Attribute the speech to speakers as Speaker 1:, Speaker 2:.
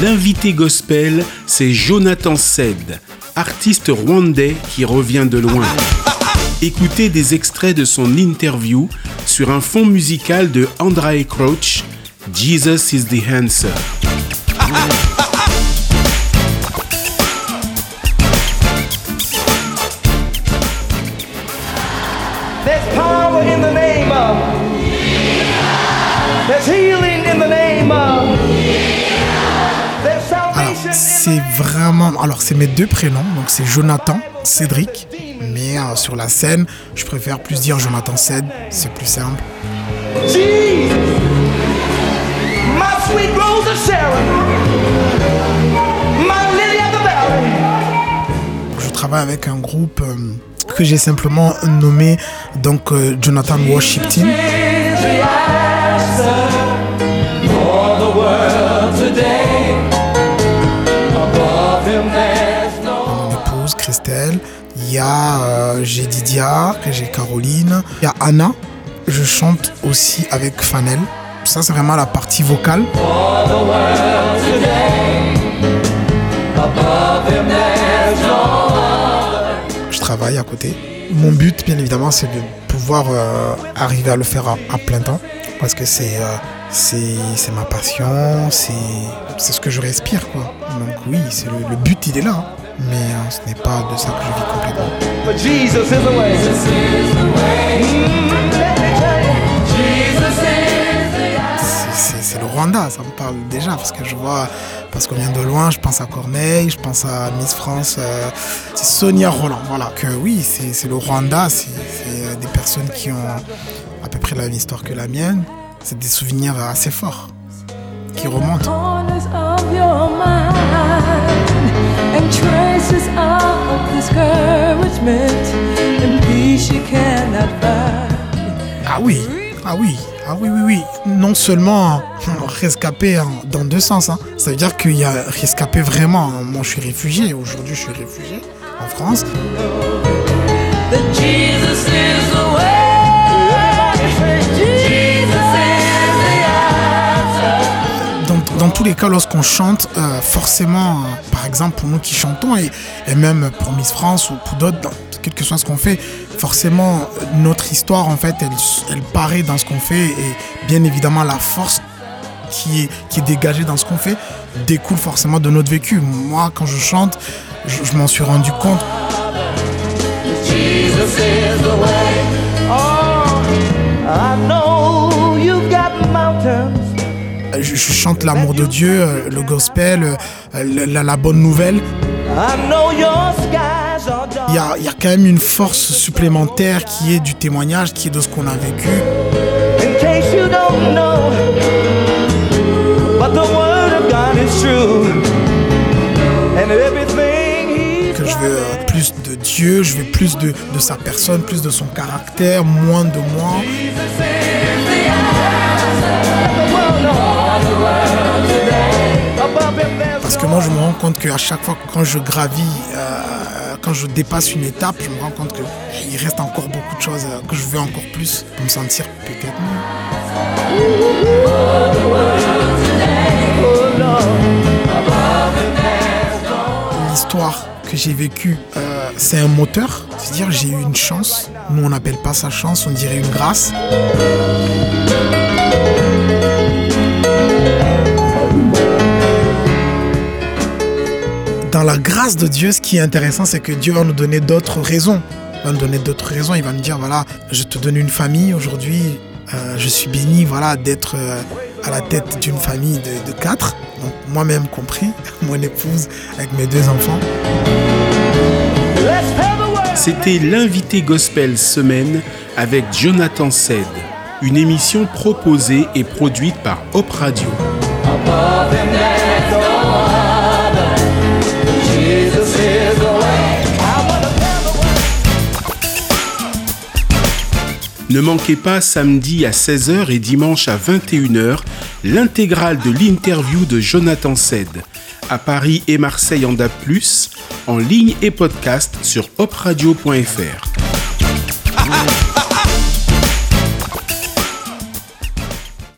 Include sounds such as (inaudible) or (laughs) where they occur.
Speaker 1: L'invité gospel, c'est Jonathan Sed, artiste rwandais qui revient de loin. Écoutez des extraits de son interview sur un fond musical de Andrae Crouch, Jesus is the Answer.
Speaker 2: C'est vraiment. Alors, c'est mes deux prénoms. Donc, c'est Jonathan, Cédric. Mais euh, sur la scène, je préfère plus dire Jonathan Ced. C'est plus simple.
Speaker 3: Jesus. My sweet rose of Sharon. My lily of the valley.
Speaker 2: Je travaille avec un groupe euh, que j'ai simplement nommé donc euh, Jonathan Worship Team.
Speaker 3: Is the answer for the world today.
Speaker 2: Il y a euh, j'ai Didia, j'ai Caroline. Il y a Anna. Je chante aussi avec Fanel. Ça, c'est vraiment la partie vocale. Je travaille à côté. Mon but, bien évidemment, c'est de pouvoir euh, arriver à le faire à, plein temps. Parce que c'est euh, ma passion, c'est ce que je respire. Quoi. Donc oui, c'est le, le but, il est là. hein. Mais euh, ce n'est pas de ça que je vis complètement.
Speaker 3: But Jesus is the way. Let me tell you.
Speaker 2: C'est- le Rwanda, ça me parle déjà. Parce que je vois, parce qu'on vient de loin, je pense à Corneille, je pense à Miss France, euh, c'est Sonia Roland. Voilà. Que oui, c'est c'est le Rwanda, c'est c'est, euh, des personnes qui ont à peu près la même histoire que la mienne. C'est des souvenirs assez forts qui remontent.
Speaker 4: Traces of discouragement and peace you cannot find.
Speaker 2: Ah oui, ah oui, ah oui, oui, oui. Non seulement rescapé en- dans deux sens, hein. ça veut dire qu'il y a rescapé vraiment. hein. Moi, je suis réfugié. Aujourd'hui, je suis réfugié en France.
Speaker 4: Jesus
Speaker 2: tous les cas, lorsqu'on chante, euh, forcément, euh, par exemple, pour nous qui chantons, et, et même pour Miss France ou pour d'autres, quel que soit ce qu'on fait, forcément, notre histoire, en fait, elle, elle paraît dans ce qu'on fait, et bien évidemment, la force qui est, qui est dégagée dans ce qu'on fait découle forcément de notre vécu. Moi, quand je chante, je, m'en suis rendu compte.
Speaker 3: Oh,
Speaker 2: Je, je chante l'amour de Dieu, euh, le gospel, euh, la- la bonne nouvelle. Il y a, il y a quand même une force supplémentaire qui est du témoignage, qui est de ce qu'on a vécu. Que je veux euh, plus de Dieu, je veux plus de, de sa personne, plus de son caractère, moins de moi. Parce que moi, je me rends compte qu'à chaque fois, quand je gravis, euh, quand je dépasse une étape, je me rends compte qu'il reste encore beaucoup de choses, euh, que je veux encore plus pour me sentir peut-être mieux. L'histoire que j'ai vécue, euh, c'est un moteur. C'est-à-dire, j'ai eu une chance. Nous, on n'appelle pas ça chance, on dirait une grâce. Dans la grâce de Dieu, ce qui est intéressant, c'est que Dieu va nous donner d'autres raisons. Il va nous donner d'autres raisons. Il va me dire, voilà, je te donne une famille aujourd'hui. euh, je suis béni, voilà, d'être euh, à la tête d'une famille de, quatre. Moi-même compris, (laughs) mon épouse avec mes deux enfants.
Speaker 1: C'était l'invité gospel semaine avec Jonathan Sed, une émission proposée et produite par Hop Radio. Ne manquez pas samedi à 16h et dimanche à 21h l'intégrale de l'interview de Jonathan Sed à Paris et Marseille en DAB+, en ligne et podcast sur opradio.fr.